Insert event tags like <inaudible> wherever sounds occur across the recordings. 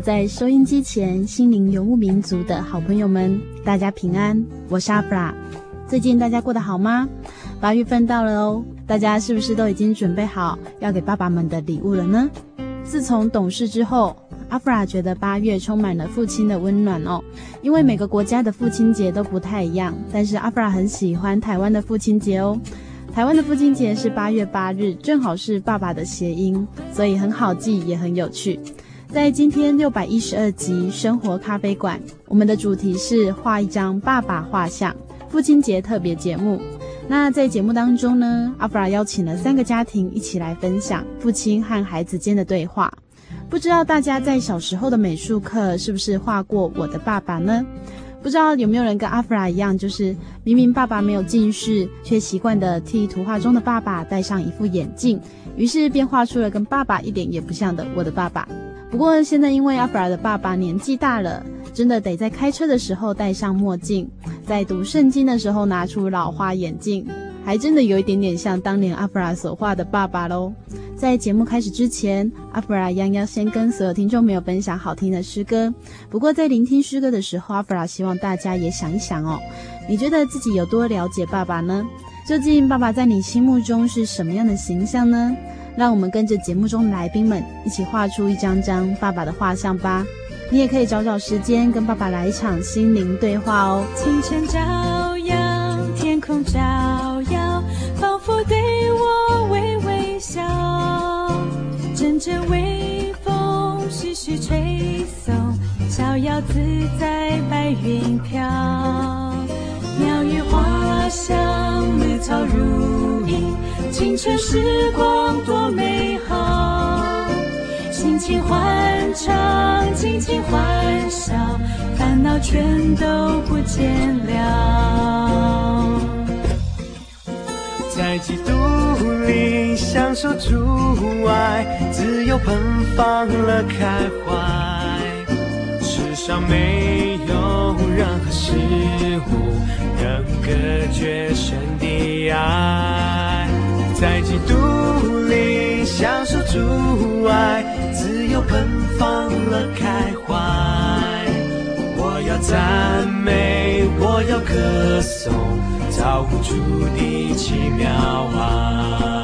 在收音机前心灵游牧民族的好朋友们，大家平安，我是阿弗拉。最近大家过得好吗？八月份到了哦，大家是不是都已经准备好要给爸爸们的礼物了呢？自从懂事之后，阿弗拉觉得八月充满了父亲的温暖哦。因为每个国家的父亲节都不太一样，但是阿弗拉很喜欢台湾的父亲节哦。台湾的父亲节是八月八日，正好是爸爸的谐音，所以很好记，也很有趣。在今天六百一十二集生活咖啡馆，我们的主题是画一张爸爸画像，父亲节特别节目。那在节目当中呢，阿弗拉邀请了三个家庭一起来分享父亲和孩子间的对话。不知道大家在小时候的美术课是不是画过我的爸爸呢？不知道有没有人跟阿弗拉一样，就是明明爸爸没有近视，却习惯地替图画中的爸爸戴上一副眼镜，于是便画出了跟爸爸一点也不像的我的爸爸。不过现在因为阿弗拉的爸爸年纪大了，真的得在开车的时候戴上墨镜，在读圣经的时候拿出老花眼镜，还真的有一点点像当年阿弗拉所画的爸爸喽。在节目开始之前，阿弗拉央央先跟所有听众朋友分享好听的诗歌。不过在聆听诗歌的时候，阿弗拉希望大家也想一想哦，你觉得自己有多了解爸爸呢？究竟爸爸在你心目中是什么样的形象呢？让我们跟着节目中的来宾们一起画出一张张爸爸的画像吧。你也可以找找时间跟爸爸来一场心灵对话哦。清晨照耀，天空照耀，仿佛对我微微笑。阵阵微风徐徐吹送，逍遥自在白云飘。鸟语花香，绿草如茵。青春时光多美好，尽情欢唱，尽情欢笑，烦恼全都不见了。在基督里享受主爱，自由奔放乐开怀，世上没有任何事物能隔绝神的爱。在基督里享受主爱，自由奔放乐开怀。我要赞美，我要歌颂，造物主的奇妙爱。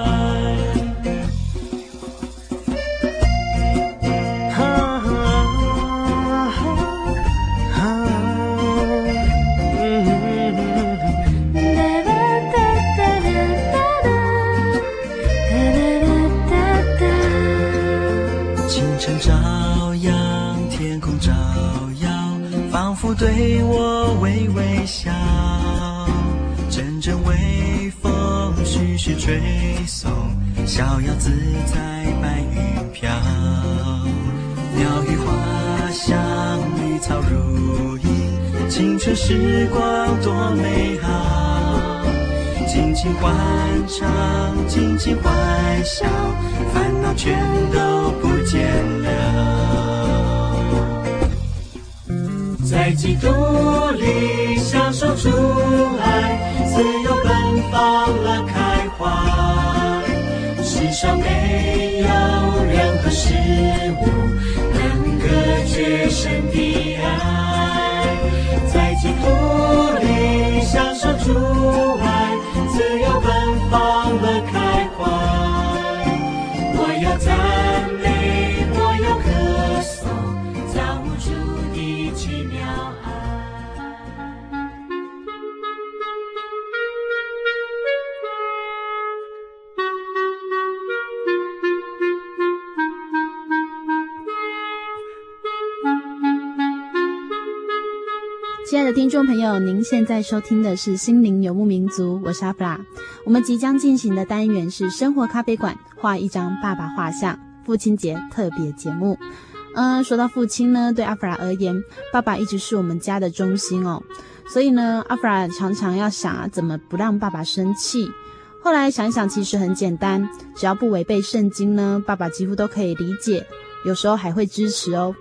吹送，逍遥自在白云飘。鸟语花香，绿草如茵，青春时光多美好。尽情欢唱，尽情欢笑，烦恼全都不见了。在基督里享受主爱，自由奔放了。上没有任何事物能隔绝神的爱，在基督里享受主爱，自由亲爱的听众朋友，您现在收听的是《心灵游牧民族》，我是阿布拉。我们即将进行的单元是“生活咖啡馆”，画一张爸爸画像，父亲节特别节目。嗯，说到父亲呢，对阿弗拉而言，爸爸一直是我们家的中心哦。所以呢，阿弗拉常常要想啊，怎么不让爸爸生气。后来想想，其实很简单，只要不违背圣经呢，爸爸几乎都可以理解，有时候还会支持哦。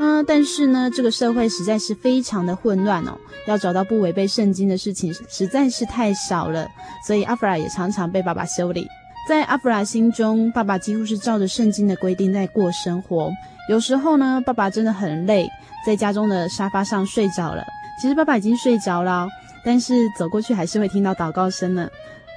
嗯，但是呢，这个社会实在是非常的混乱哦，要找到不违背圣经的事情实在是太少了，所以阿弗拉也常常被爸爸修理。在阿弗拉心中，爸爸几乎是照着圣经的规定在过生活。有时候呢，爸爸真的很累，在家中的沙发上睡着了。其实爸爸已经睡着了，但是走过去还是会听到祷告声呢。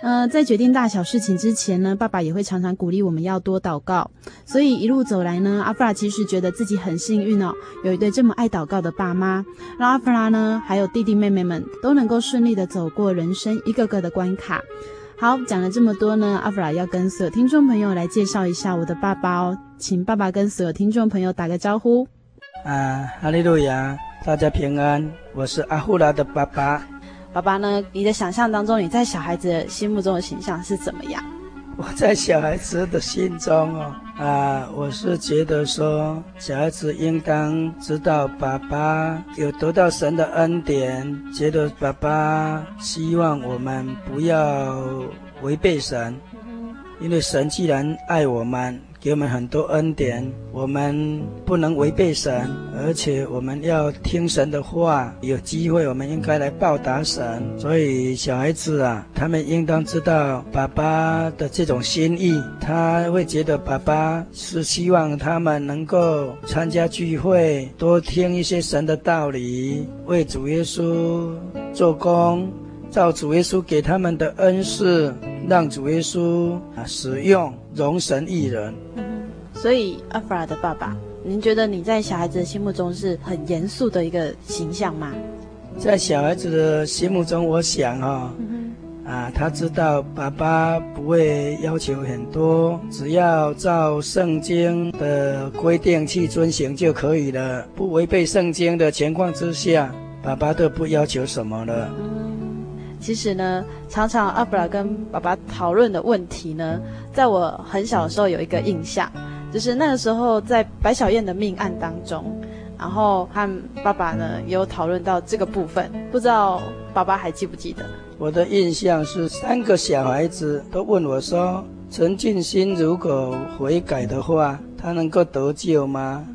呃，在决定大小事情之前呢，爸爸也会常常鼓励我们要多祷告。所以一路走来呢，阿弗拉其实觉得自己很幸运哦，有一对这么爱祷告的爸妈，让阿弗拉呢还有弟弟妹妹们都能够顺利的走过人生一个个的关卡。好，讲了这么多呢，阿弗拉要跟所有听众朋友来介绍一下我的爸爸哦，请爸爸跟所有听众朋友打个招呼。啊，哈利路亚，大家平安，我是阿弗拉的爸爸。爸爸呢？你的想象当中，你在小孩子心目中的形象是怎么样？我在小孩子的心中哦，啊，我是觉得说，小孩子应当知道爸爸有得到神的恩典，觉得爸爸希望我们不要违背神，因为神既然爱我们。给我们很多恩典，我们不能违背神，而且我们要听神的话。有机会，我们应该来报答神。所以，小孩子啊，他们应当知道爸爸的这种心意。他会觉得爸爸是希望他们能够参加聚会，多听一些神的道理，为主耶稣做工，照主耶稣给他们的恩赐，让主耶稣啊使用。容神益人，嗯，所以阿弗拉的爸爸，您觉得你在小孩子的心目中是很严肃的一个形象吗？在小孩子的心目中，我想哈、哦嗯，啊，他知道爸爸不会要求很多，只要照圣经的规定去遵行就可以了，不违背圣经的情况之下，爸爸都不要求什么了。其实呢，常常阿布拉跟爸爸讨论的问题呢，在我很小的时候有一个印象，就是那个时候在白小燕的命案当中，然后和爸爸呢也有讨论到这个部分，不知道爸爸还记不记得？我的印象是三个小孩子都问我说：“陈俊兴如果悔改的话，他能够得救吗？”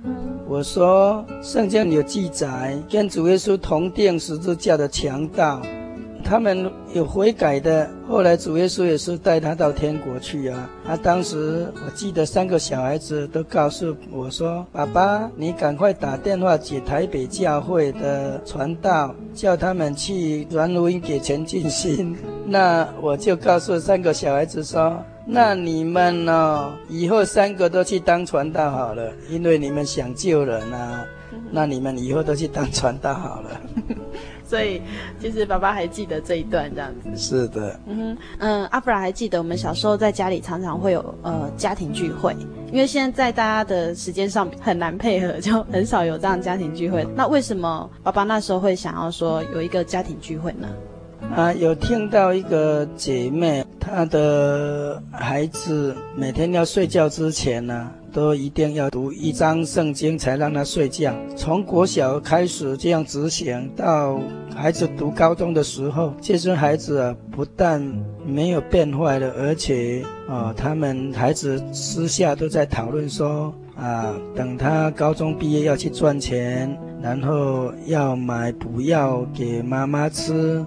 我说：“圣经有记载，跟主耶稣同钉十字架的强盗。”他们有悔改的，后来主耶稣也是带他到天国去啊。他当时我记得三个小孩子都告诉我说：“爸爸，你赶快打电话给台北教会的传道，叫他们去传福音给陈进兴。” <laughs> 那我就告诉三个小孩子说：“那你们呢？以后三个都去当传道好了，因为你们想救人啊。那你们以后都去当传道好了。<laughs> ”所以，其实爸爸还记得这一段这样子。是的，嗯哼，嗯，阿弗拉还记得我们小时候在家里常常会有呃家庭聚会，因为现在在大家的时间上很难配合，就很少有这样家庭聚会。那为什么爸爸那时候会想要说有一个家庭聚会呢？啊，有听到一个姐妹，她的孩子每天要睡觉之前呢，都一定要读一张圣经才让他睡觉。从国小开始这样执行，到孩子读高中的时候，这些孩子啊，不但没有变坏了，而且啊，他们孩子私下都在讨论说，啊，等他高中毕业要去赚钱，然后要买补药给妈妈吃，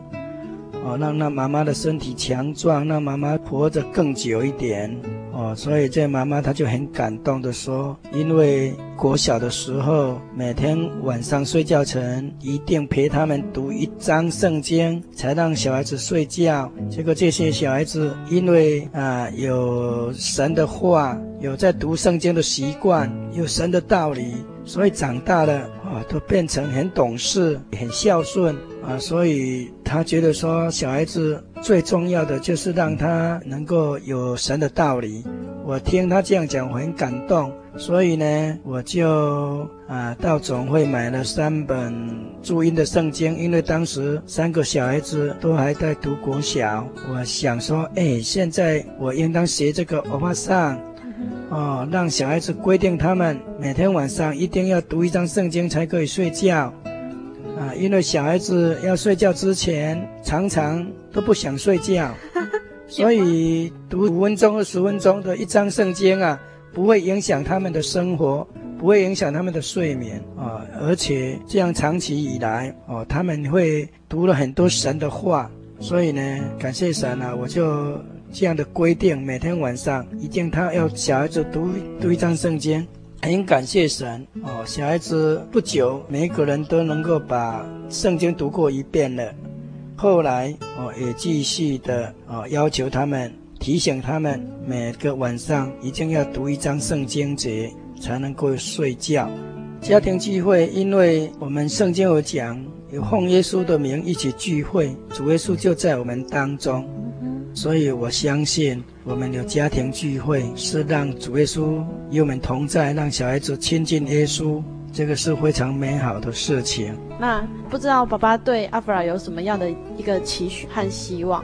哦，让那妈妈的身体强壮，让妈妈活着更久一点。哦，所以这妈妈她就很感动的说，因为国小的时候，每天晚上睡觉前一定陪他们读一章圣经，才让小孩子睡觉。结果这些小孩子因为啊有神的话，有在读圣经的习惯，有神的道理，所以长大了啊都变成很懂事、很孝顺啊。所以他觉得说，小孩子最重要的就是让他能够有神的道理。我听他这样讲，我很感动，所以呢，我就啊到总会买了三本注音的圣经，因为当时三个小孩子都还在读国小，我想说，哎，现在我应当学这个欧巴桑，哦，让小孩子规定他们每天晚上一定要读一张圣经才可以睡觉，啊，因为小孩子要睡觉之前常常都不想睡觉。<laughs> 所以读五分钟或十分钟的一张圣经啊，不会影响他们的生活，不会影响他们的睡眠啊，而且这样长期以来哦，他们会读了很多神的话。所以呢，感谢神啊，我就这样的规定，每天晚上一定他要小孩子读读一张圣经，很感谢神哦。小孩子不久，每一个人都能够把圣经读过一遍了。后来哦，也继续的哦，要求他们提醒他们，每个晚上一定要读一章圣经节，才能够睡觉。家庭聚会，因为我们圣经有讲，有奉耶稣的名一起聚会，主耶稣就在我们当中，所以我相信我们有家庭聚会，是让主耶稣与我们同在，让小孩子亲近耶稣。这个是非常美好的事情。那不知道爸爸对阿弗拉有什么样的一个期许和希望？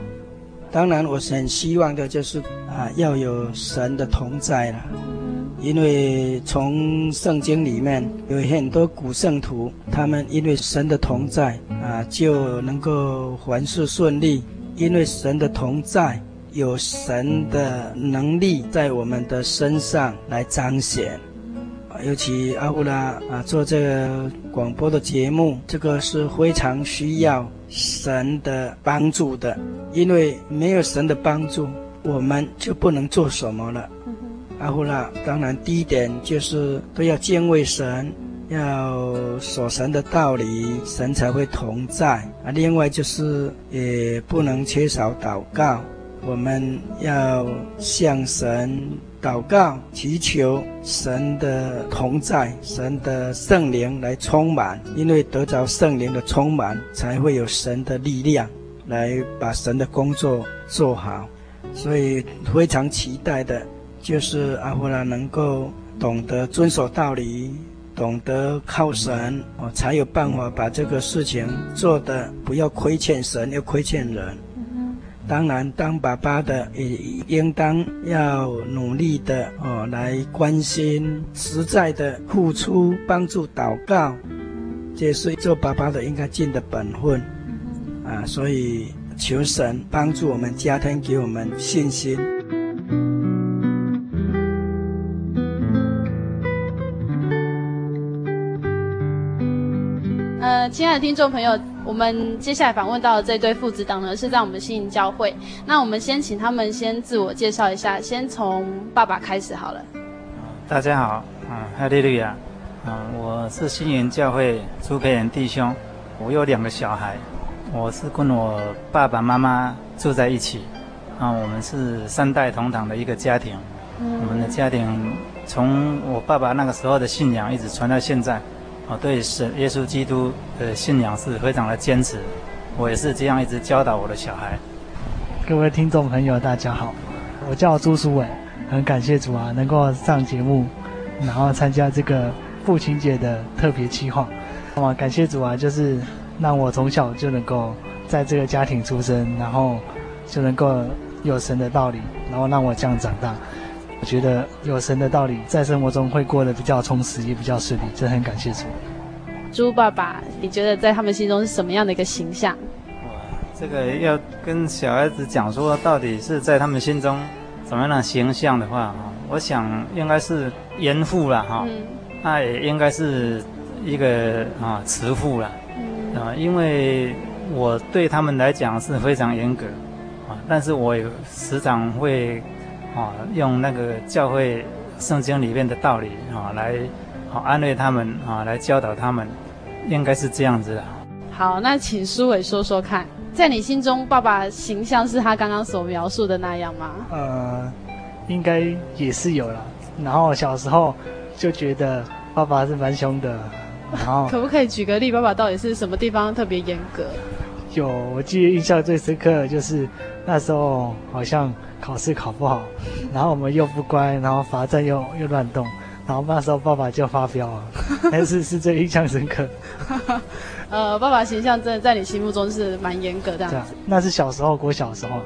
当然，我很希望的就是啊，要有神的同在了。因为从圣经里面有很多古圣徒，他们因为神的同在啊，就能够凡事顺利。因为神的同在，有神的能力在我们的身上来彰显。尤其阿布拉啊，做这个广播的节目，这个是非常需要神的帮助的，因为没有神的帮助，我们就不能做什么了。阿布拉，当然第一点就是都要敬畏神，要守神的道理，神才会同在啊。另外就是也不能缺少祷告，我们要向神。祷告，祈求神的同在，神的圣灵来充满，因为得着圣灵的充满，才会有神的力量来把神的工作做好。所以非常期待的，就是阿弗拉能够懂得遵守道理，懂得靠神，哦，才有办法把这个事情做得不要亏欠神，又亏欠人。当然，当爸爸的也应当要努力的哦，来关心、实在的付出、帮助、祷告，这是做爸爸的应该尽的本分啊！所以求神帮助我们家庭，给我们信心。亲爱的听众朋友。我们接下来访问到的这对父子档呢，是在我们新营教会。那我们先请他们先自我介绍一下，先从爸爸开始好了。大家好，啊，哈利路亚，啊，我是新营教会朱培仁弟兄，我有两个小孩，我是跟我爸爸妈妈住在一起，啊，我们是三代同堂的一个家庭，嗯，我们的家庭从我爸爸那个时候的信仰一直传到现在。我对神耶稣基督的信仰是非常的坚持，我也是这样一直教导我的小孩。各位听众朋友，大家好，我叫朱书伟，很感谢主啊，能够上节目，然后参加这个父亲节的特别企划。那么感谢主啊，就是让我从小就能够在这个家庭出生，然后就能够有神的道理，然后让我这样长大。我觉得有神的道理，在生活中会过得比较充实，也比较顺利，真的很感谢主。猪爸爸，你觉得在他们心中是什么样的一个形象？哇，这个要跟小孩子讲说，到底是在他们心中怎么样的形象的话啊，我想应该是严父了哈，那也应该是一个啊慈父了，啊，因为我对他们来讲是非常严格，啊，但是我也时常会啊用那个教会圣经里面的道理啊来啊安慰他们啊，来教导他们，应该是这样子的。好，那请苏伟说说看，在你心中，爸爸形象是他刚刚所描述的那样吗？呃。应该也是有了，然后小时候就觉得爸爸是蛮凶的，然后 <laughs> 可不可以举个例？爸爸到底是什么地方特别严格？有，我记得印象最深刻的就是那时候好像考试考不好，然后我们又不乖，然后罚站又又乱动，然后那时候爸爸就发飙了，但 <laughs> 是是最印象深刻。<laughs> 呃，爸爸形象真的在你心目中是蛮严格这样子。那是小时候，国小时候，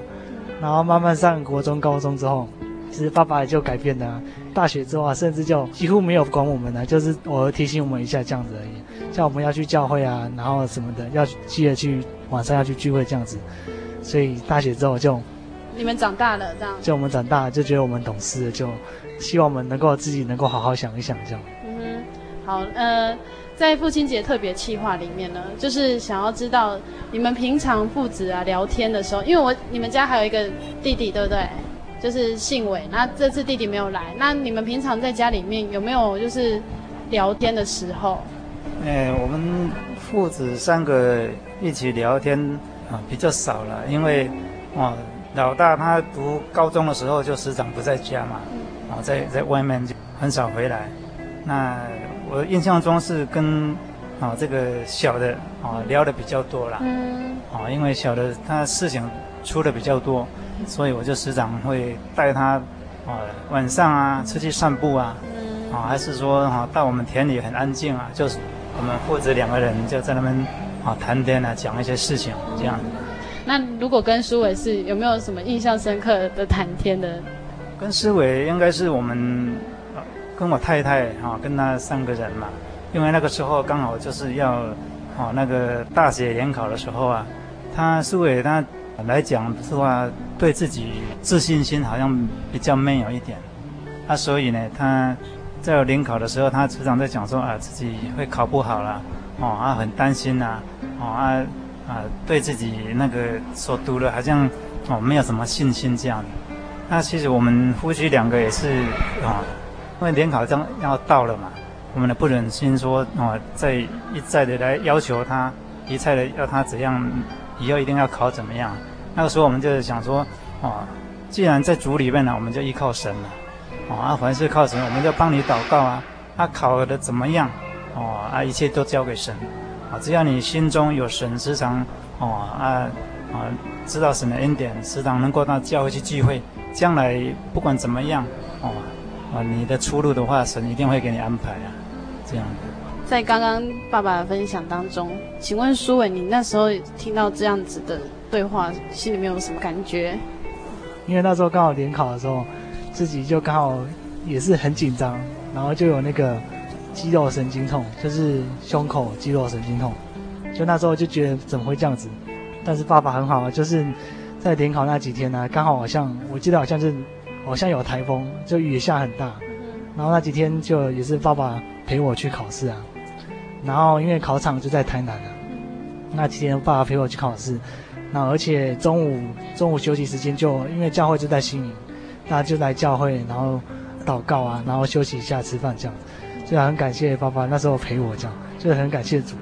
然后慢慢上国中、高中之后。其实爸爸也就改变了，大学之后啊，甚至就几乎没有管我们了，就是偶尔提醒我们一下这样子而已，像我们要去教会啊，然后什么的，要记得去晚上要去聚会这样子。所以大学之后就你们长大了这样，就我们长大了就觉得我们懂事了，就希望我们能够自己能够好好想一想这样。嗯哼，好，呃，在父亲节特别企划里面呢，就是想要知道你们平常父子啊聊天的时候，因为我你们家还有一个弟弟，对不对？就是信伟，那这次弟弟没有来，那你们平常在家里面有没有就是聊天的时候？哎，我们父子三个一起聊天啊比较少了，因为哦老大他读高中的时候就时常不在家嘛，啊在在外面就很少回来。那我印象中是跟啊这个小的啊聊的比较多了，嗯，啊因为小的他事情出的比较多。所以我就时常会带他，啊，晚上啊出去散步啊，啊，还是说哈到我们田里很安静啊，就是我们父子两个人就在那边啊谈天啊，讲一些事情这样。那如果跟苏伟是有没有什么印象深刻的谈天的？跟书纬应该是我们跟我太太啊跟他三个人嘛，因为那个时候刚好就是要啊那个大学联考的时候啊，他苏伟他。来讲的话，对自己自信心好像比较没有一点，啊，所以呢，他在联考的时候，他时常在讲说啊，自己会考不好了，哦，啊，很担心呐，哦，啊，啊，对自己那个所读的，好像哦没有什么信心这样。那其实我们夫妻两个也是啊，因为联考将要到了嘛，我们也不忍心说哦，再一再的来要求他，一再的要他怎样。以后一定要考怎么样？那个时候我们就是想说，哦，既然在主里面呢，我们就依靠神了，哦，啊，凡事靠神，我们就帮你祷告啊。他考的怎么样？哦，啊，一切都交给神，啊，只要你心中有神，时常，哦，啊，啊，知道神的恩典，时常能够到教会去聚会，将来不管怎么样，哦，啊，你的出路的话，神一定会给你安排啊，这样的。在刚刚爸爸的分享当中，请问苏伟，你那时候听到这样子的对话，心里面有什么感觉？因为那时候刚好联考的时候，自己就刚好也是很紧张，然后就有那个肌肉神经痛，就是胸口肌肉神经痛。就那时候就觉得怎么会这样子？但是爸爸很好啊，就是在联考那几天呢、啊，刚好好像我记得好像是好像有台风，就雨下很大，然后那几天就也是爸爸陪我去考试啊。然后因为考场就在台南啊，那几天爸爸陪我去考试，那而且中午中午休息时间就因为教会就在新营，大家就来教会，然后祷告啊，然后休息一下吃饭这样，所以很感谢爸爸那时候陪我这样，就是很感谢主。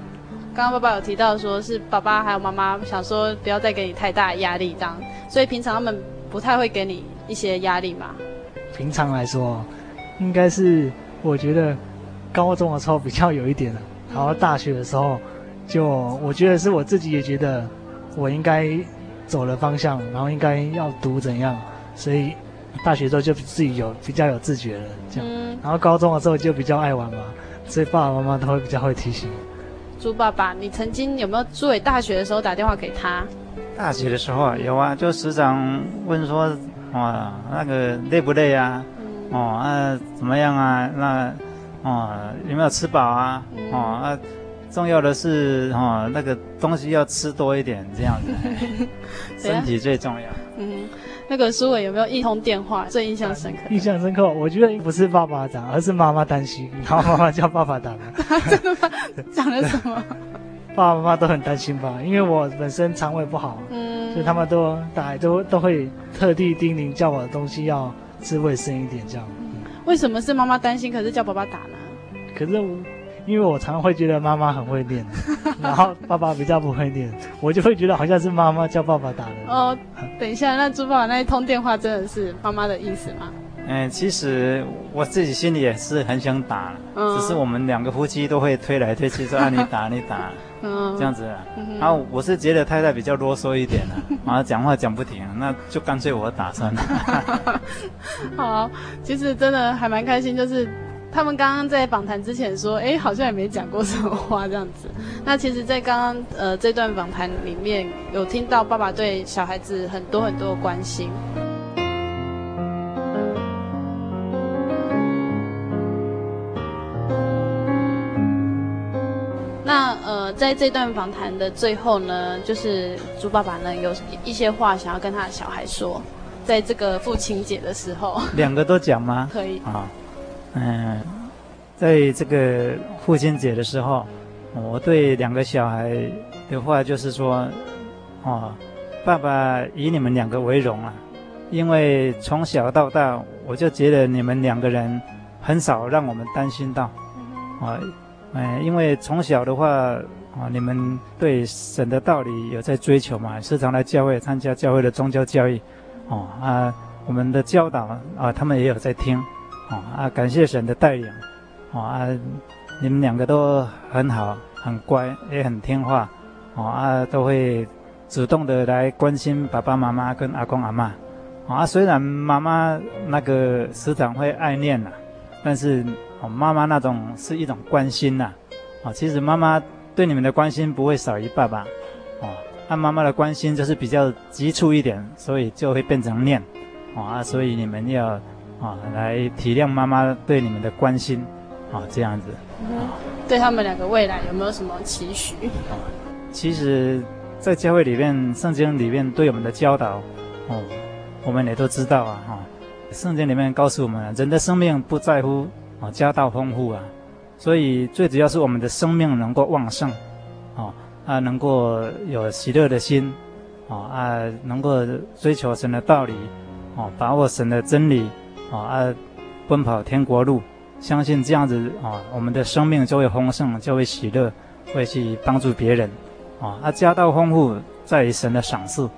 刚刚爸爸有提到说是爸爸还有妈妈想说不要再给你太大压力这样，所以平常他们不太会给你一些压力嘛？平常来说，应该是我觉得高中的时候比较有一点了。然后大学的时候，就我觉得是我自己也觉得我应该走了方向，然后应该要读怎样，所以大学之后就自己有比较有自觉了这样。然后高中的时候就比较爱玩嘛，所以爸爸妈妈都会比较会提醒。猪爸爸，你曾经有没有朱伟大学的时候打电话给他？大学的时候啊，有啊，就时常问说，哇，那个累不累啊？哦啊，怎么样啊？那。哦，有没有吃饱啊？嗯、哦啊，重要的是哦，那个东西要吃多一点，这样子，<laughs> <laughs> 身体最重要。嗯，那个书伟有没有一通电话最印象深刻？印象深刻，我觉得不是爸爸打，而是妈妈担心，然 <laughs> 后妈妈叫爸爸打的。<laughs> 真的吗？讲了什么？<laughs> 爸爸妈妈都很担心吧，因为我本身肠胃不好，嗯，所以他们都打都都会特地叮咛叫我的东西要吃卫生一点这样。嗯、为什么是妈妈担心，可是叫爸爸打呢？可是因为我常常会觉得妈妈很会练，<laughs> 然后爸爸比较不会练，我就会觉得好像是妈妈叫爸爸打的。哦，等一下，那猪爸爸那一通电话真的是妈妈的意思吗？嗯，其实我自己心里也是很想打，嗯、只是我们两个夫妻都会推来推去说啊，你打你打，<laughs> 嗯，这样子。然后我是觉得太太比较啰嗦一点了，<laughs> 然后讲话讲不停，那就干脆我打算了。好，其实真的还蛮开心，就是。他们刚刚在访谈之前说，哎，好像也没讲过什么话这样子。那其实，在刚刚呃这段访谈里面，有听到爸爸对小孩子很多很多的关心。那呃，在这段访谈的最后呢，就是猪爸爸呢有一些话想要跟他的小孩说，在这个父亲节的时候。两个都讲吗？可以啊。嗯，在这个父亲节的时候，我对两个小孩的话就是说，哦，爸爸以你们两个为荣啊，因为从小到大，我就觉得你们两个人很少让我们担心到，啊，嗯，因为从小的话，啊，你们对神的道理有在追求嘛，时常来教会参加教会的宗教教育，哦啊，我们的教导啊，他们也有在听。哦啊，感谢神的带领，哦啊，你们两个都很好，很乖，也很听话，哦啊，都会主动的来关心爸爸妈妈跟阿公阿妈，啊，虽然妈妈那个时常会爱念呐，但是，妈妈那种是一种关心呐，啊，其实妈妈对你们的关心不会少于爸爸，哦，那妈妈的关心就是比较急促一点，所以就会变成念，啊，所以你们要。啊，来体谅妈妈对你们的关心，啊，这样子。嗯，对他们两个未来有没有什么期许？啊，其实，在教会里面，圣经里面对我们的教导，哦，我们也都知道啊，哈。圣经里面告诉我们，人的生命不在乎啊家道丰富啊，所以最主要是我们的生命能够旺盛，啊啊，能够有喜乐的心，啊啊，能够追求神的道理，啊，把握神的真理。啊啊，奔跑天国路，相信这样子啊，我们的生命就会丰盛，就会喜乐，会去帮助别人。啊，啊，家道丰富在于神的赏赐。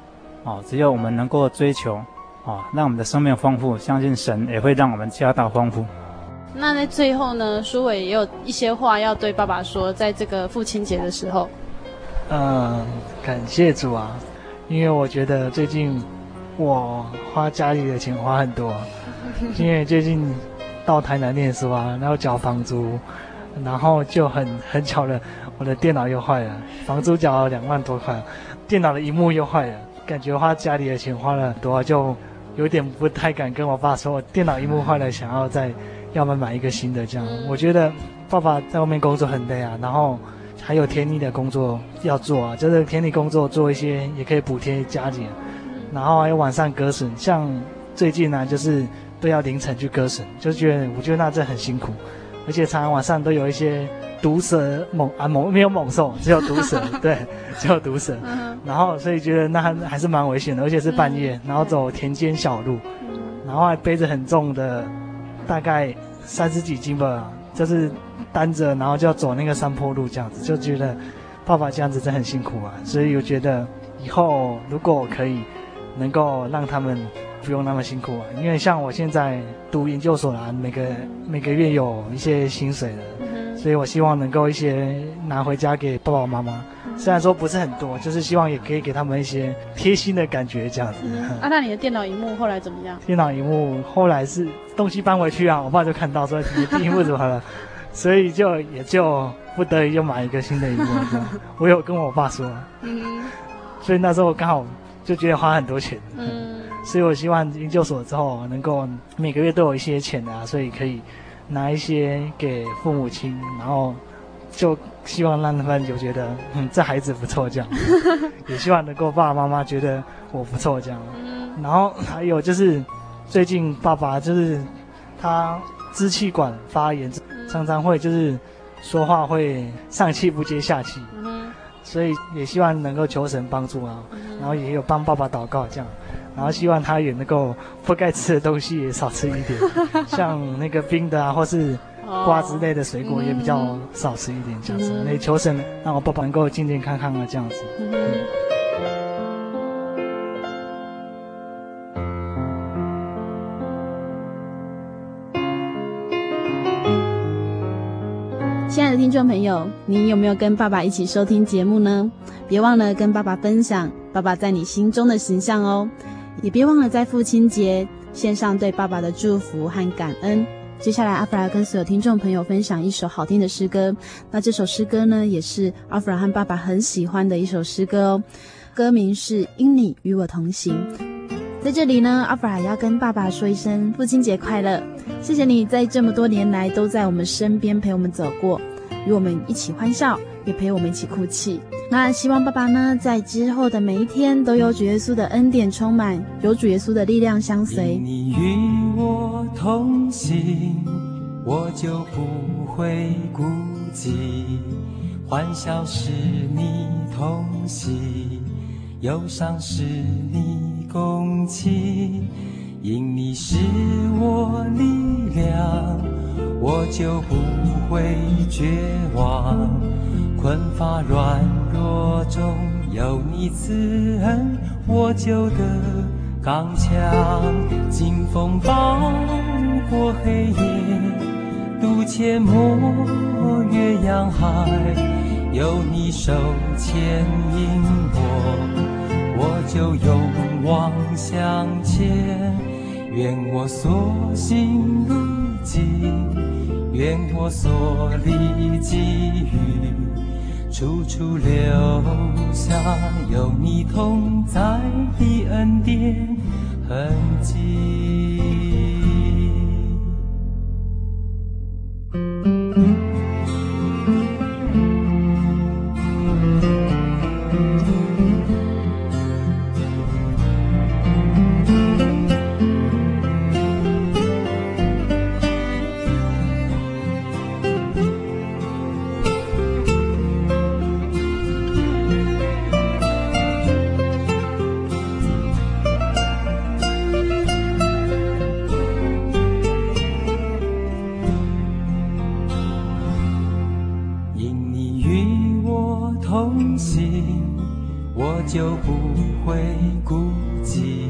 啊，只要我们能够追求，啊，让我们的生命丰富，相信神也会让我们家道丰富。那在最后呢，苏伟也有一些话要对爸爸说，在这个父亲节的时候。嗯，感谢主啊，因为我觉得最近我花家里的钱花很多。<laughs> 因为最近到台南念书啊，然后缴房租，然后就很 <laughs> 很巧了，我的电脑又坏了，房租缴了两万多块，电脑的荧幕又坏了，感觉花家里的钱花了很多，就有点不太敢跟我爸说，我电脑荧幕坏了，想要再要么买一个新的这样。我觉得爸爸在外面工作很累啊，然后还有田里的工作要做啊，就是田里工作做一些也可以补贴家里，然后还有晚上割笋，像最近呢就是。都要凌晨去割笋，就觉得我觉得那真的很辛苦，而且常常晚上都有一些毒蛇猛啊猛没有猛兽，只有毒蛇，<laughs> 对，只有毒蛇。然后所以觉得那还还是蛮危险的，而且是半夜，然后走田间小路，然后还背着很重的，大概三十几斤吧，就是担着，然后就要走那个山坡路这样子，就觉得爸爸这样子真的很辛苦啊。所以我觉得以后如果我可以能够让他们。不用那么辛苦啊，因为像我现在读研究所啦，每个每个月有一些薪水的，嗯、所以我希望能够一些拿回家给爸爸妈妈，嗯、虽然说不是很多，就是希望也可以给他们一些贴心的感觉这样子。嗯、啊，那你的电脑荧幕后来怎么样？电脑荧幕后来是东西搬回去啊，我爸就看到说你的荧幕怎么了，<laughs> 所以就也就不得已就买一个新的荧幕。我有跟我爸说，嗯，所以那时候我刚好就觉得花很多钱。嗯。所以我希望研究所之后能够每个月都有一些钱啊，所以可以拿一些给父母亲，然后就希望让他们就觉得，嗯，这孩子不错这样，<laughs> 也希望能够爸爸妈妈觉得我不错这样。嗯，然后还有就是，最近爸爸就是他支气管发炎，常常会就是说话会上气不接下气，所以也希望能够求神帮助啊，然后也有帮爸爸祷告这样，然后希望他也能够不该吃的东西也少吃一点，<laughs> 像那个冰的啊，或是瓜之类的水果也比较少吃一点这样子，那求神让我爸爸能够健健康康的这样子。嗯亲爱的听众朋友，你有没有跟爸爸一起收听节目呢？别忘了跟爸爸分享爸爸在你心中的形象哦，也别忘了在父亲节献上对爸爸的祝福和感恩。接下来，阿弗拉跟所有听众朋友分享一首好听的诗歌。那这首诗歌呢，也是阿弗拉和爸爸很喜欢的一首诗歌哦。歌名是《因你与我同行》。在这里呢，阿弗拉要跟爸爸说一声父亲节快乐。谢谢你在这么多年来都在我们身边陪我们走过，与我们一起欢笑，也陪我们一起哭泣。那希望爸爸呢，在之后的每一天都有主耶稣的恩典充满，有主耶稣的力量相随。你与我同行，我就不会孤寂。欢笑是你同喜，忧伤是你共情。因你是我力量，我就不会绝望。困乏软弱中有你慈恩，我就得刚强。经风暴过黑夜，渡阡陌越洋海，有你手牵引我，我就勇往向前。愿我所行路径，愿我所历际遇，处处留下有你同在的恩典痕迹。心，我就不会孤寂；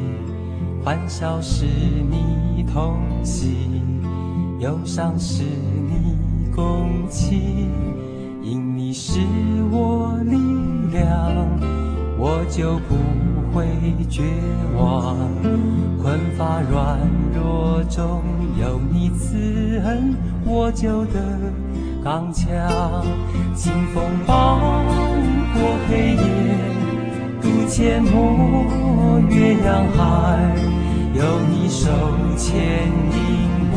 欢笑是你同行，忧伤是你共情，因你是我力量，我就不会绝望。困乏软弱中有你慈恩，我就得刚强。清风暴过黑夜，渡阡陌越洋海。有你手牵引我，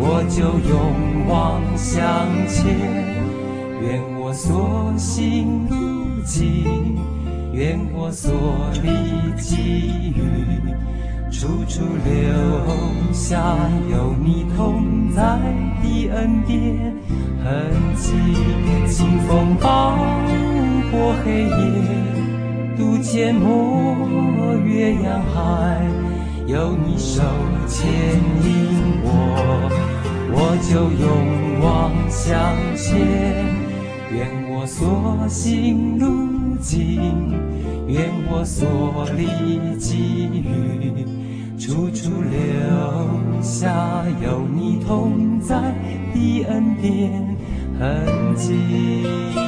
我就勇往向前。愿我所行路径，愿我所历际遇，处处留下有你同在的恩典痕迹。清风暴过黑夜，渡阡陌越洋海。有你手牵引我，我就勇往向前。愿我所行路径，愿我所历际遇，处处留下有你同在的恩典痕迹。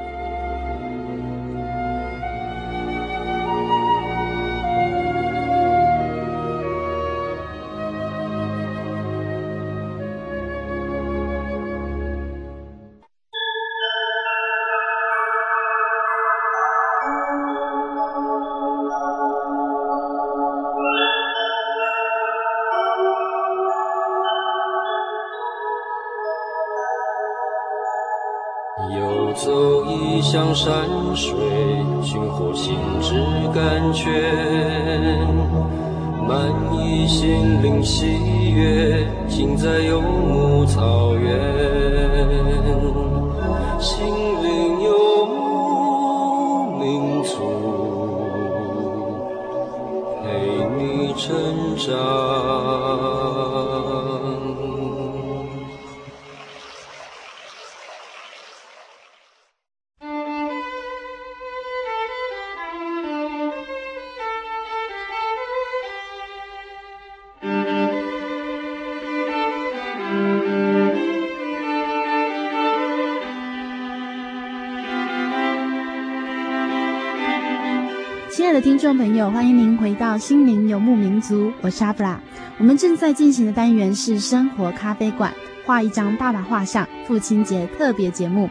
众朋友，欢迎您回到心灵游牧民族，我是阿布拉。我们正在进行的单元是生活咖啡馆，画一张爸爸画像，父亲节特别节目。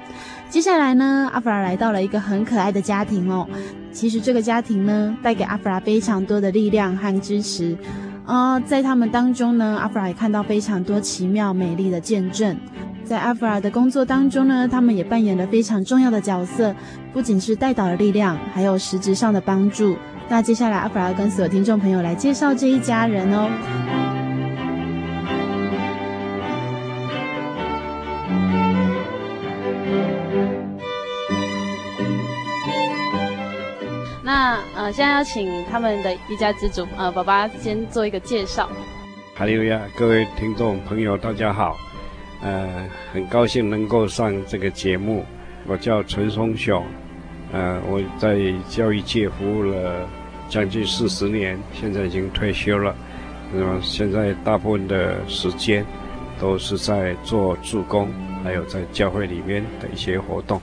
接下来呢，阿布拉来到了一个很可爱的家庭哦。其实这个家庭呢，带给阿布拉非常多的力量和支持。呃，在他们当中呢，阿布拉也看到非常多奇妙美丽的见证。在阿弗尔的工作当中呢，他们也扮演了非常重要的角色，不仅是带导的力量，还有实质上的帮助。那接下来阿弗尔跟所有听众朋友来介绍这一家人哦。那呃，现在要请他们的一家之主呃，爸爸先做一个介绍。哈利路亚，各位听众朋友，大家好。呃，很高兴能够上这个节目。我叫陈松雄，呃，我在教育界服务了将近四十年，现在已经退休了。那么现在大部分的时间都是在做助工，还有在教会里面的一些活动。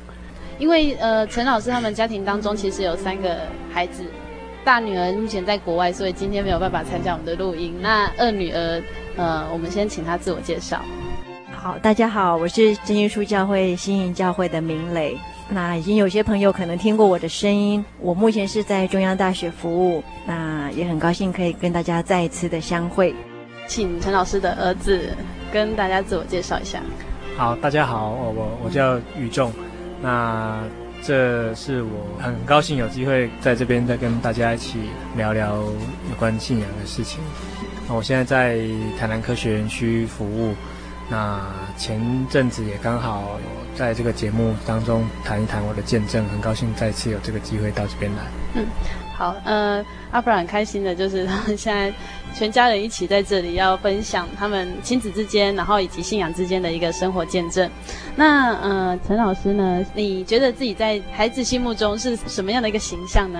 因为呃，陈老师他们家庭当中其实有三个孩子，大女儿目前在国外，所以今天没有办法参加我们的录音。那二女儿，呃，我们先请她自我介绍。好，大家好，我是真耶稣教会新营教会的明磊。那已经有些朋友可能听过我的声音，我目前是在中央大学服务。那也很高兴可以跟大家再一次的相会。请陈老师的儿子跟大家自我介绍一下。好，大家好，我我我叫宇仲。那这是我很高兴有机会在这边再跟大家一起聊聊有关信仰的事情。那我现在在台南科学园区服务。那前阵子也刚好有在这个节目当中谈一谈我的见证，很高兴再次有这个机会到这边来。嗯，好，呃，阿布拉很开心的就是他们现在全家人一起在这里要分享他们亲子之间，然后以及信仰之间的一个生活见证。那呃，陈老师呢，你觉得自己在孩子心目中是什么样的一个形象呢？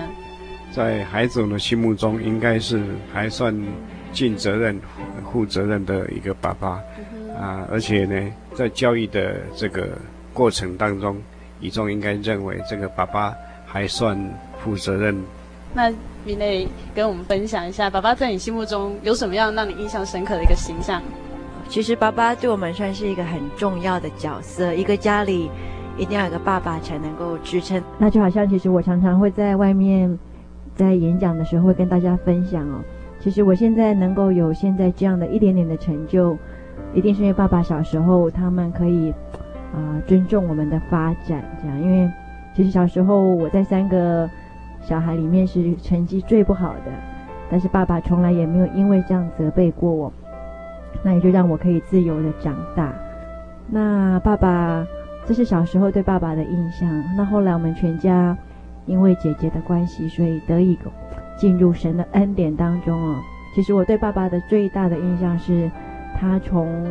在孩子们的心目中，应该是还算尽责任、负责任的一个爸爸。啊，而且呢，在教育的这个过程当中，宇仲应该认为这个爸爸还算负责任。那明磊跟我们分享一下，爸爸在你心目中有什么样让你印象深刻的一个形象？其实爸爸对我们算是一个很重要的角色，一个家里一定要有个爸爸才能够支撑。那就好像，其实我常常会在外面在演讲的时候会跟大家分享哦，其实我现在能够有现在这样的一点点的成就。一定是因为爸爸小时候，他们可以，啊、尊重我们的发展，这样。因为其实小时候我在三个小孩里面是成绩最不好的，但是爸爸从来也没有因为这样责备过我，那也就让我可以自由的长大。那爸爸，这是小时候对爸爸的印象。那后来我们全家因为姐姐的关系，所以得以进入神的恩典当中哦。其实我对爸爸的最大的印象是。他从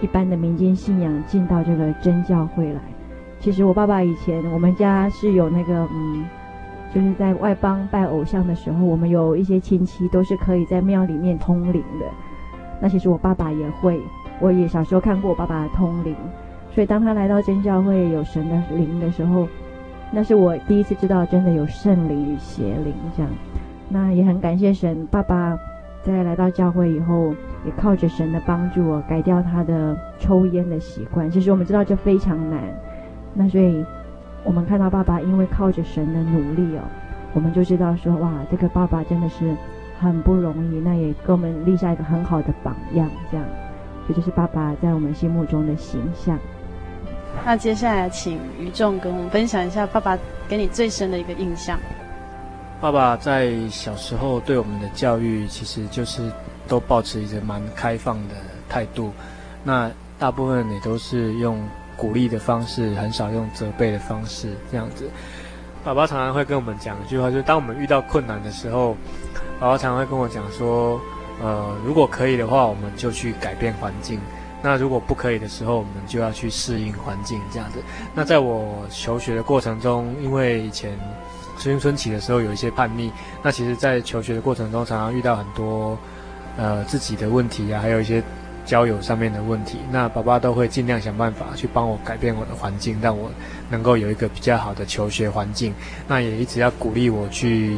一般的民间信仰进到这个真教会来。其实我爸爸以前我们家是有那个嗯，就是在外邦拜偶像的时候，我们有一些亲戚都是可以在庙里面通灵的。那其实我爸爸也会，我也小时候看过我爸爸通灵。所以当他来到真教会有神的灵的时候，那是我第一次知道真的有圣灵与邪灵这样。那也很感谢神，爸爸。在来到教会以后，也靠着神的帮助，我改掉他的抽烟的习惯。其实我们知道这非常难，那所以我们看到爸爸因为靠着神的努力哦，我们就知道说哇，这个爸爸真的是很不容易。那也给我们立下一个很好的榜样，这样，这就是爸爸在我们心目中的形象。那接下来请于仲跟我们分享一下爸爸给你最深的一个印象。爸爸在小时候对我们的教育，其实就是都保持一个蛮开放的态度。那大部分也都是用鼓励的方式，很少用责备的方式这样子。爸爸常常会跟我们讲一句话，就是当我们遇到困难的时候，爸爸常常会跟我讲说：“呃，如果可以的话，我们就去改变环境；那如果不可以的时候，我们就要去适应环境。”这样子。那在我求学的过程中，因为以前。青春期的时候有一些叛逆，那其实，在求学的过程中，常常遇到很多，呃，自己的问题啊，还有一些交友上面的问题。那爸爸都会尽量想办法去帮我改变我的环境，让我能够有一个比较好的求学环境。那也一直要鼓励我去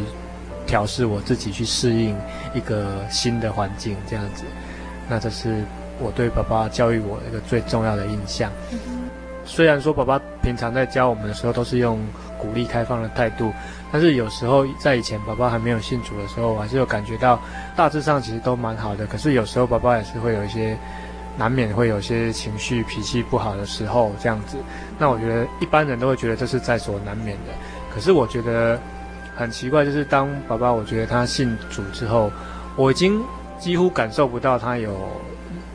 调试我自己，去适应一个新的环境，这样子。那这是我对爸爸教育我一个最重要的印象。虽然说爸爸平常在教我们的时候都是用。鼓励开放的态度，但是有时候在以前爸爸还没有信主的时候，我还是有感觉到大致上其实都蛮好的。可是有时候爸爸也是会有一些难免会有些情绪脾气不好的时候这样子。那我觉得一般人都会觉得这是在所难免的。可是我觉得很奇怪，就是当爸爸我觉得他信主之后，我已经几乎感受不到他有。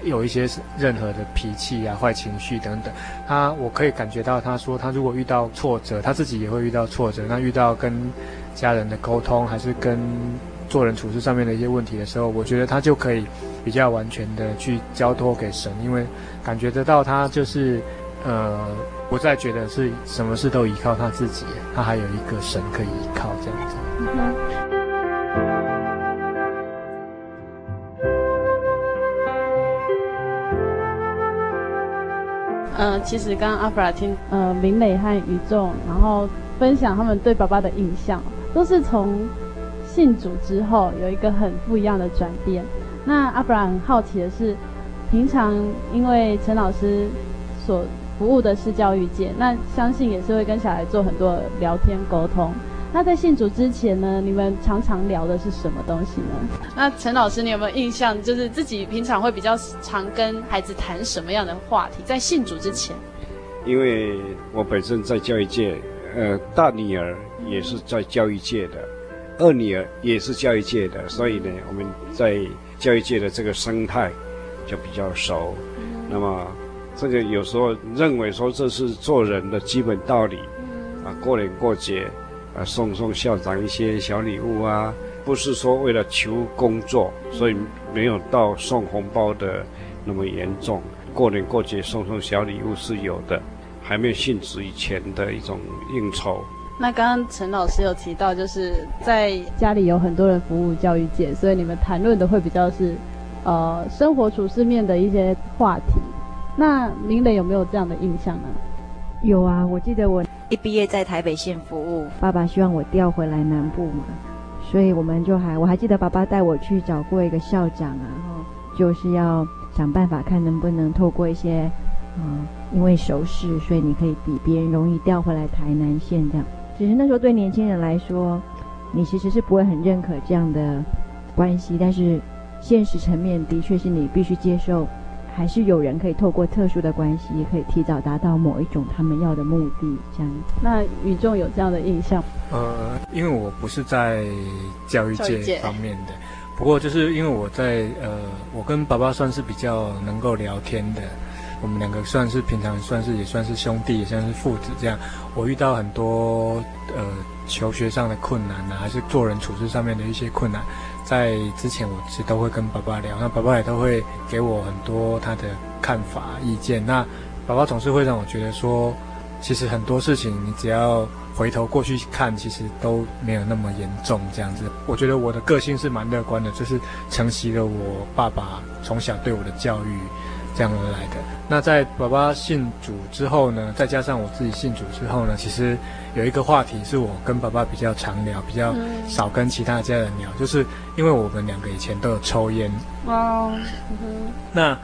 有一些任何的脾气啊、坏情绪等等，他我可以感觉到，他说他如果遇到挫折，他自己也会遇到挫折。那遇到跟家人的沟通，还是跟做人处事上面的一些问题的时候，我觉得他就可以比较完全的去交托给神，因为感觉得到他就是呃不再觉得是什么事都依靠他自己，他还有一个神可以依靠这样子。呃，其实刚刚阿弗拉听呃明磊和宇仲，然后分享他们对爸爸的印象，都是从信主之后有一个很不一样的转变。那阿弗拉很好奇的是，平常因为陈老师所服务的是教育界，那相信也是会跟小孩做很多聊天沟通。那在信主之前呢，你们常常聊的是什么东西呢？那陈老师，你有没有印象，就是自己平常会比较常跟孩子谈什么样的话题？在信主之前，因为我本身在教育界，呃，大女儿也是在教育界的，二女儿也是教育界的，所以呢，我们在教育界的这个生态就比较熟。嗯、那么这个有时候认为说这是做人的基本道理，啊，过年过节，啊，送送校长一些小礼物啊，不是说为了求工作，所以没有到送红包的那么严重。过年过节送送小礼物是有的，还没有性质以前的一种应酬。那刚刚陈老师有提到，就是在家里有很多人服务教育界，所以你们谈论的会比较是，呃，生活处事面的一些话题。那林磊有没有这样的印象呢？有啊，我记得我一毕业在台北县服务，爸爸希望我调回来南部嘛，所以我们就还我还记得爸爸带我去找过一个校长啊，然后就是要想办法看能不能透过一些，嗯，因为熟识，所以你可以比别人容易调回来台南县这样。其实那时候对年轻人来说，你其实是不会很认可这样的关系，但是现实层面的确是你必须接受。还是有人可以透过特殊的关系，可以提早达到某一种他们要的目的，这样。那宇仲有这样的印象？呃，因为我不是在教育界方面的，不过就是因为我在呃，我跟爸爸算是比较能够聊天的，我们两个算是平常算是也算是兄弟，也算是父子这样。我遇到很多呃求学上的困难啊，还是做人处事上面的一些困难。在之前，我其实都会跟爸爸聊，那爸爸也都会给我很多他的看法、意见。那爸爸总是会让我觉得说，其实很多事情你只要回头过去看，其实都没有那么严重这样子。我觉得我的个性是蛮乐观的，就是承袭了我爸爸从小对我的教育。这样而来的。那在爸爸信主之后呢，再加上我自己信主之后呢，其实有一个话题是我跟爸爸比较常聊，比较少跟其他家人聊，嗯、就是因为我们两个以前都有抽烟。哦，嗯、那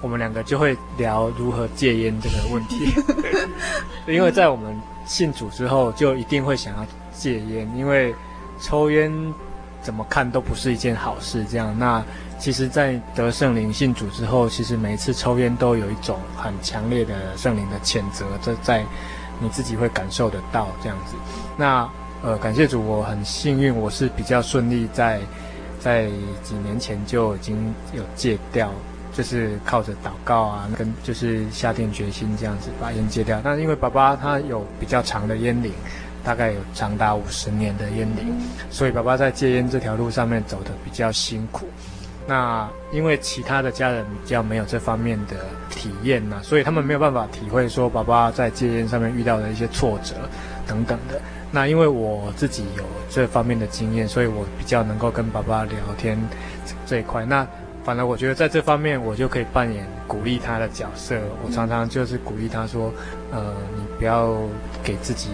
我们两个就会聊如何戒烟这个问题。<laughs> 因为在我们信主之后，就一定会想要戒烟，因为抽烟怎么看都不是一件好事。这样那。其实，在得圣灵信主之后，其实每一次抽烟都有一种很强烈的圣灵的谴责，这在你自己会感受得到这样子。那呃，感谢主，我很幸运，我是比较顺利在，在在几年前就已经有戒掉，就是靠着祷告啊，跟就是下定决心这样子把烟戒掉。那因为爸爸他有比较长的烟龄，大概有长达五十年的烟龄，所以爸爸在戒烟这条路上面走得比较辛苦。那因为其他的家人比较没有这方面的体验呐、所以他们没有办法体会说爸爸在戒烟上面遇到的一些挫折等等的。那因为我自己有这方面的经验，所以我比较能够跟爸爸聊天这一块。那反而我觉得在这方面我就可以扮演鼓励他的角色。我常常就是鼓励他说，呃，你不要给自己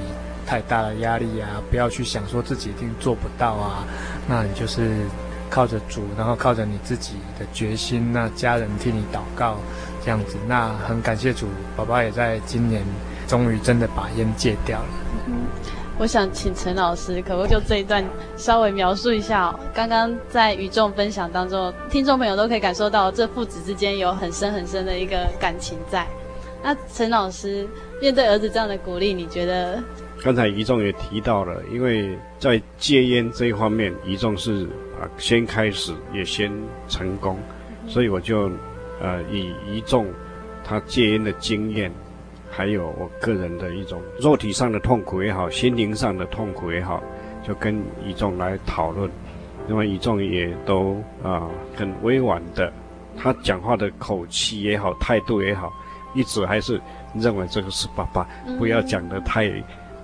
太大的压力啊，不要去想说自己一定做不到啊。那你就是。靠着主，然后靠着你自己的决心，那家人替你祷告，这样子，那很感谢主，爸爸也在今年终于真的把烟戒掉了。嗯，我想请陈老师，可不可以就这一段稍微描述一下哦？刚刚在与众分享当中，听众朋友都可以感受到这父子之间有很深很深的一个感情在。那陈老师面对儿子这样的鼓励，你觉得？刚才宇仲也提到了，因为在戒烟这一方面，宇仲是。先开始也先成功，所以我就，呃，以一众他戒烟的经验，还有我个人的一种肉体上的痛苦也好，心灵上的痛苦也好，就跟一众来讨论。那么一众也都啊、呃、很委婉的，他讲话的口气也好，态度也好，一直还是认为这个是爸爸，不要讲的太，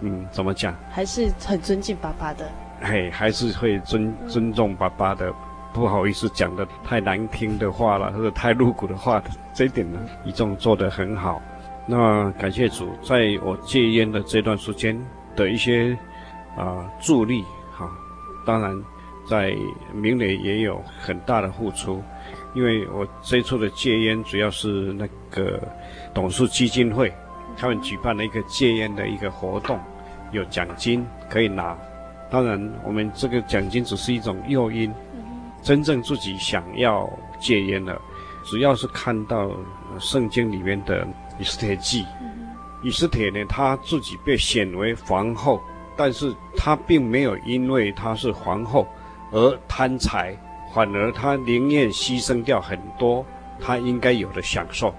嗯，怎么讲？还是很尊敬爸爸的。嘿，还是会尊尊重爸爸的，不好意思讲的太难听的话了，或者太露骨的话，这一点呢，宇仲做得很好。那么感谢主，在我戒烟的这段时间的一些啊、呃、助力哈，当然在明磊也有很大的付出，因为我这次的戒烟主要是那个董事基金会，他们举办了一个戒烟的一个活动，有奖金可以拿。当然，我们这个奖金只是一种诱因，真正自己想要戒烟了，只要是看到圣经里面的以斯帖记，以斯帖呢，他自己被选为皇后，但是他并没有因为他是皇后而贪财，反而他宁愿牺牲掉很多他应该有的享受，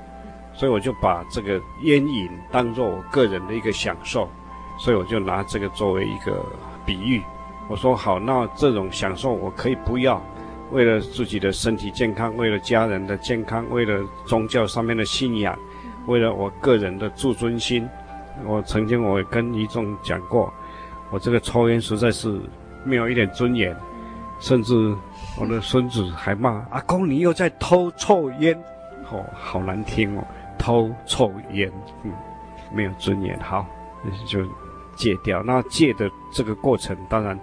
所以我就把这个烟瘾当做我个人的一个享受，所以我就拿这个作为一个比喻。我说好，那这种享受我可以不要，为了自己的身体健康，为了家人的健康，为了宗教上面的信仰，为了我个人的自尊心。我曾经我跟一众讲过，我这个抽烟实在是没有一点尊严，甚至我的孙子还骂阿公，你又在偷臭烟，哦，好难听哦，偷臭烟，嗯，没有尊严，好，就戒掉。那戒的这个过程当然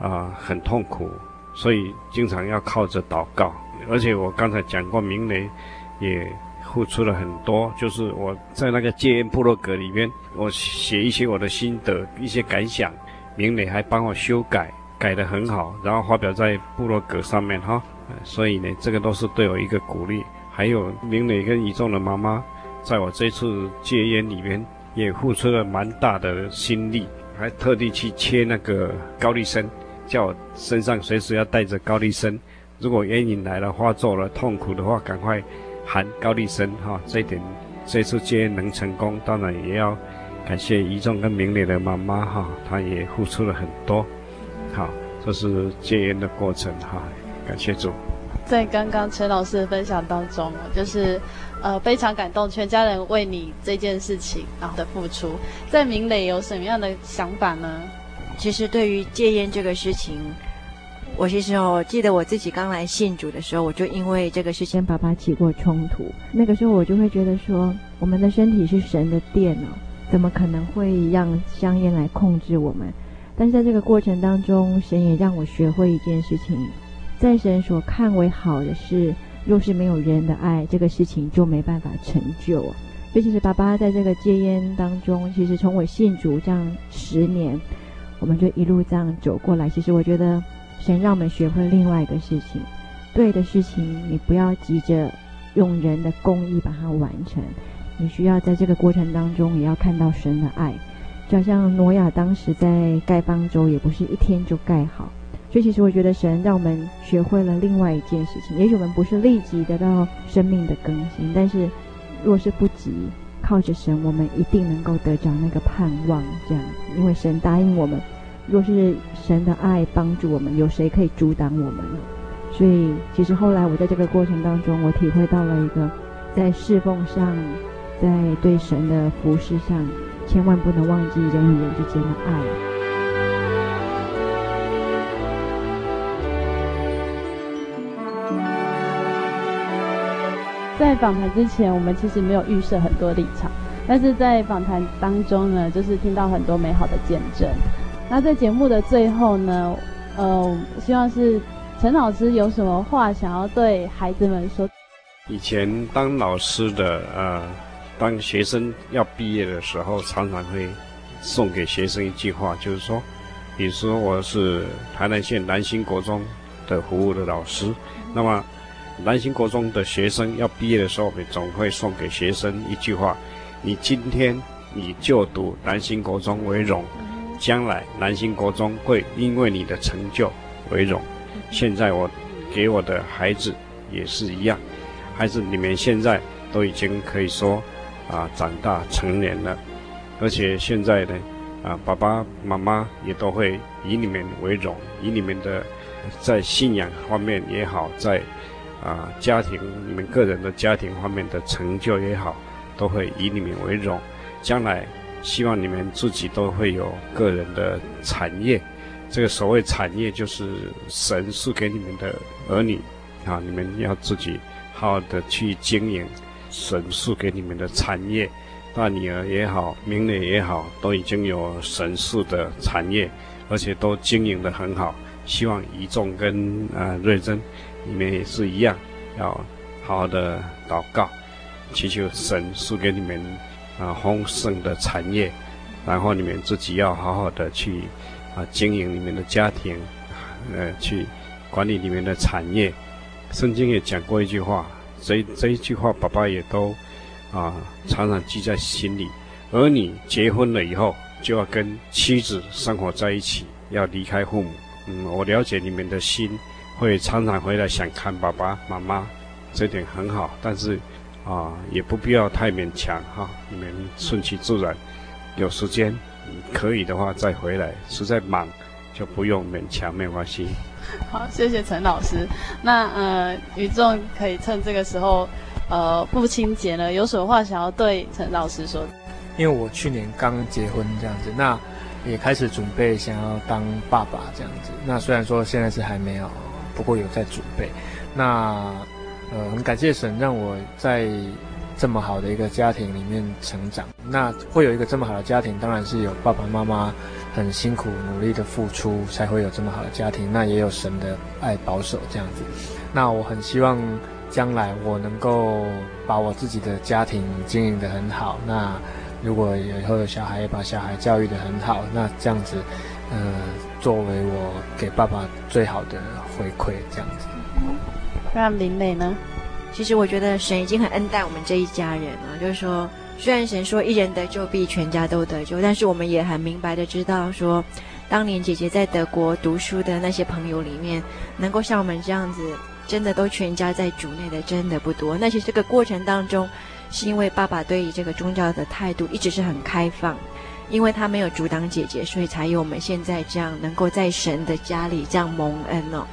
啊、很痛苦，所以经常要靠着祷告。而且我刚才讲过，明雷也。付出了很多，就是我在那个戒烟部落格里面，我写一些我的心得、一些感想，明磊还帮我修改，改得很好，然后发表在部落格上面哈。所以呢，这个都是对我一个鼓励。还有明磊跟一众的妈妈，在我这次戒烟里面也付出了蛮大的心力，还特地去切那个高丽参，叫我身上随时要带着高丽参，如果烟瘾来了、发作了、痛苦的话，赶快。含高丽参哈，这一点这次戒烟能成功，当然也要感谢宜仲跟明磊的妈妈哈，她也付出了很多，好，这是戒烟的过程哈，感谢主。在刚刚陈老师的分享当中，就是呃非常感动，全家人为你这件事情然后的付出，在明磊有什么样的想法呢？其实对于戒烟这个事情。我其实哦，记得我自己刚来信主的时候，我就因为这个事情跟爸爸起过冲突。那个时候我就会觉得说，我们的身体是神的殿哦，怎么可能会让香烟来控制我们？但是在这个过程当中，神也让我学会一件事情，在神所看为好的事，若是没有人的爱，这个事情就没办法成就。所以其实爸爸在这个戒烟当中，其实从我信主这样十年，我们就一路这样走过来。其实我觉得。神让我们学会另外一个事情，对的事情，你不要急着用人的公义把它完成，你需要在这个过程当中也要看到神的爱。就好像挪亚当时在盖方舟，也不是一天就盖好。所以其实我觉得神让我们学会了另外一件事情，也许我们不是立即得到生命的更新，但是若是不急，靠着神，我们一定能够得着那个盼望。这样，因为神答应我们。若是神的爱帮助我们，有谁可以阻挡我们？所以，其实后来我在这个过程当中，我体会到了一个，在侍奉上，在对神的服侍上，千万不能忘记人与人之间的爱。在访谈之前，我们其实没有预设很多立场，但是在访谈当中呢，就是听到很多美好的见证。那在节目的最后呢，呃，希望是陈老师有什么话想要对孩子们说。以前当老师的，呃，当学生要毕业的时候，常常会送给学生一句话，就是说，比如说我是台南县南新国中的服务的老师，那么南兴国中的学生要毕业的时候，我们总会送给学生一句话：你今天以就读南兴国中为荣。将来南兴国中会因为你的成就为荣。现在我给我的孩子也是一样，孩子你们现在都已经可以说啊长大成年了，而且现在呢啊爸爸妈妈也都会以你们为荣，以你们的在信仰方面也好，在啊家庭你们个人的家庭方面的成就也好，都会以你们为荣。将来。希望你们自己都会有个人的产业，这个所谓产业就是神赐给你们的儿女，啊，你们要自己好好的去经营神赐给你们的产业。大女儿也好，明磊也好，都已经有神赐的产业，而且都经营得很好。希望一众跟呃瑞珍，你们也是一样，要好好的祷告，祈求神赐给你们。啊，丰盛的产业，然后你们自己要好好的去啊经营你们的家庭，呃，去管理你们的产业。圣经也讲过一句话，这这一句话，爸爸也都啊常常记在心里。儿女结婚了以后，就要跟妻子生活在一起，要离开父母。嗯，我了解你们的心，会常常回来想看爸爸妈妈，这点很好。但是啊，也不必要太勉强哈，你们顺其自然，有时间可以的话再回来，实在忙就不用勉强，没关系。好，谢谢陈老师。那呃，宇仲可以趁这个时候，呃，父亲节呢，有什么话想要对陈老师说？因为我去年刚结婚这样子，那也开始准备想要当爸爸这样子。那虽然说现在是还没有，不过有在准备。那呃，很感谢神让我在这么好的一个家庭里面成长。那会有一个这么好的家庭，当然是有爸爸妈妈很辛苦努力的付出，才会有这么好的家庭。那也有神的爱保守这样子。那我很希望将来我能够把我自己的家庭经营得很好。那如果以后有小孩，把小孩教育得很好，那这样子，呃，作为我给爸爸最好的回馈，这样子。那林磊呢？其实我觉得神已经很恩待我们这一家人了。就是说，虽然神说一人得救必全家都得救，但是我们也很明白的知道说，当年姐姐在德国读书的那些朋友里面，能够像我们这样子，真的都全家在主内的，真的不多。那其实这个过程当中，是因为爸爸对于这个宗教的态度一直是很开放，因为他没有阻挡姐姐，所以才有我们现在这样能够在神的家里这样蒙恩哦。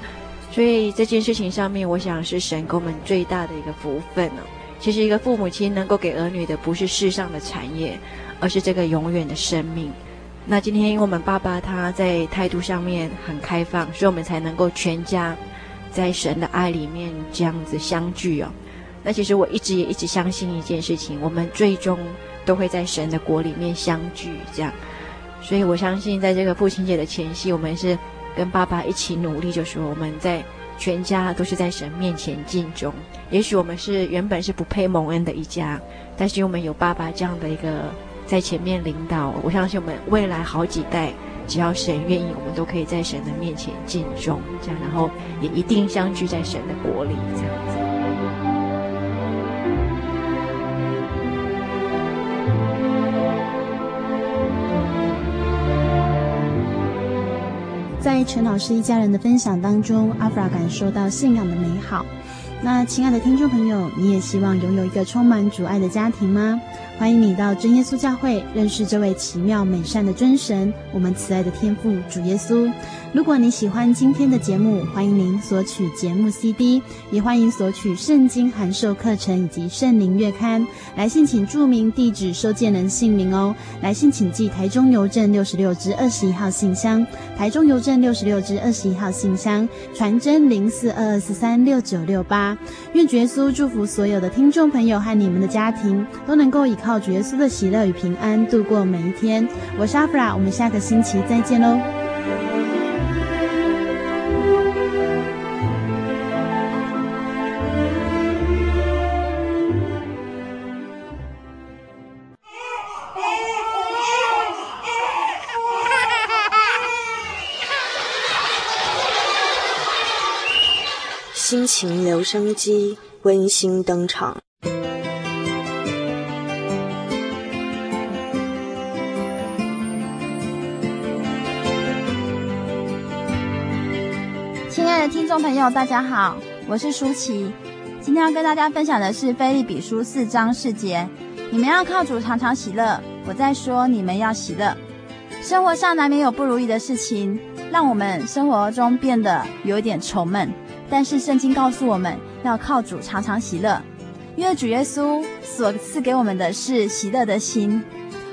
所以这件事情上面，我想是神给我们最大的一个福分哦。其实一个父母亲能够给儿女的，不是世上的产业，而是这个永远的生命。那今天因为我们爸爸他在态度上面很开放，所以我们才能够全家在神的爱里面这样子相聚哦。那其实我一直也一直相信一件事情，我们最终都会在神的国里面相聚这样。所以我相信在这个父亲节的前夕，我们是。跟爸爸一起努力，就是说我们在全家都是在神面前尽忠。也许我们是原本是不配蒙恩的一家，但是我们有爸爸这样的一个在前面领导，我相信我们未来好几代，只要神愿意，我们都可以在神的面前尽忠，这样，然后也一定相聚在神的国里，这样在陈老师一家人的分享当中，阿弗拉感受到信仰的美好。那亲爱的听众朋友，你也希望拥有一个充满阻碍的家庭吗？欢迎你到真耶稣教会认识这位奇妙美善的真神，我们慈爱的天父主耶稣。如果你喜欢今天的节目，欢迎您索取节目 CD，也欢迎索取圣经函授课程以及圣灵月刊。来信请注明地址、收件人姓名哦。来信请寄台中邮政六十六支二十一号信箱，台中邮政六十六支二十一号信箱，传真零四二二四三六九六八。愿主耶稣祝福所有的听众朋友和你们的家庭，都能够以靠主耶稣的喜乐与平安度过每一天。我是阿弗拉，我们下个星期再见喽。心情留声机温馨登场。亲爱的听众朋友，大家好，我是舒淇。今天要跟大家分享的是《腓立比书》四章四节：你们要靠主常常喜乐。我在说，你们要喜乐。生活上难免有不如意的事情，让我们生活中变得有一点愁闷。但是圣经告诉我们要靠主常常喜乐，因为主耶稣所赐给我们的是喜乐的心。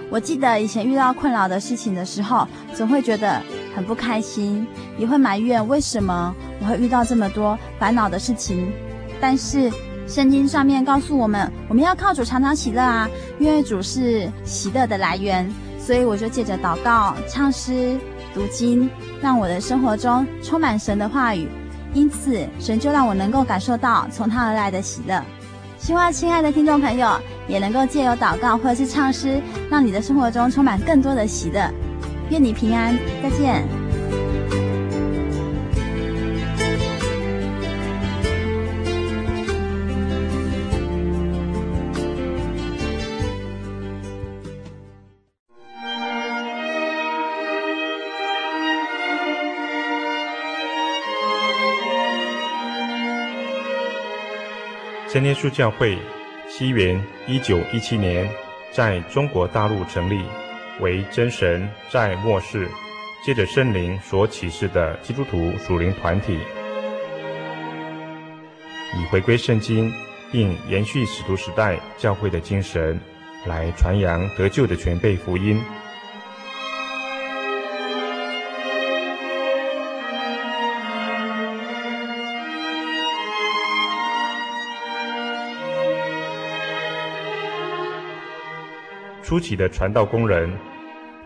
我记得以前遇到困扰的事情的时候，总会觉得很不开心，也会埋怨为什么我会遇到这么多烦恼的事情。但是圣经上面告诉我们，我们要靠主常常喜乐啊，因为主是喜乐的来源。所以我就借着祷告、唱诗、读经，让我的生活中充满神的话语。因此，神就让我能够感受到从他而来的喜乐。希望亲爱的听众朋友也能够借由祷告或者是唱诗，让你的生活中充满更多的喜乐。愿你平安，再见。真耶稣教会西元一九一七年在中国大陆成立，为真神在末世借着圣灵所启示的基督徒属灵团体，以回归圣经并延续使徒时代教会的精神，来传扬得救的全备福音。初期的传道工人，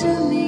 最终。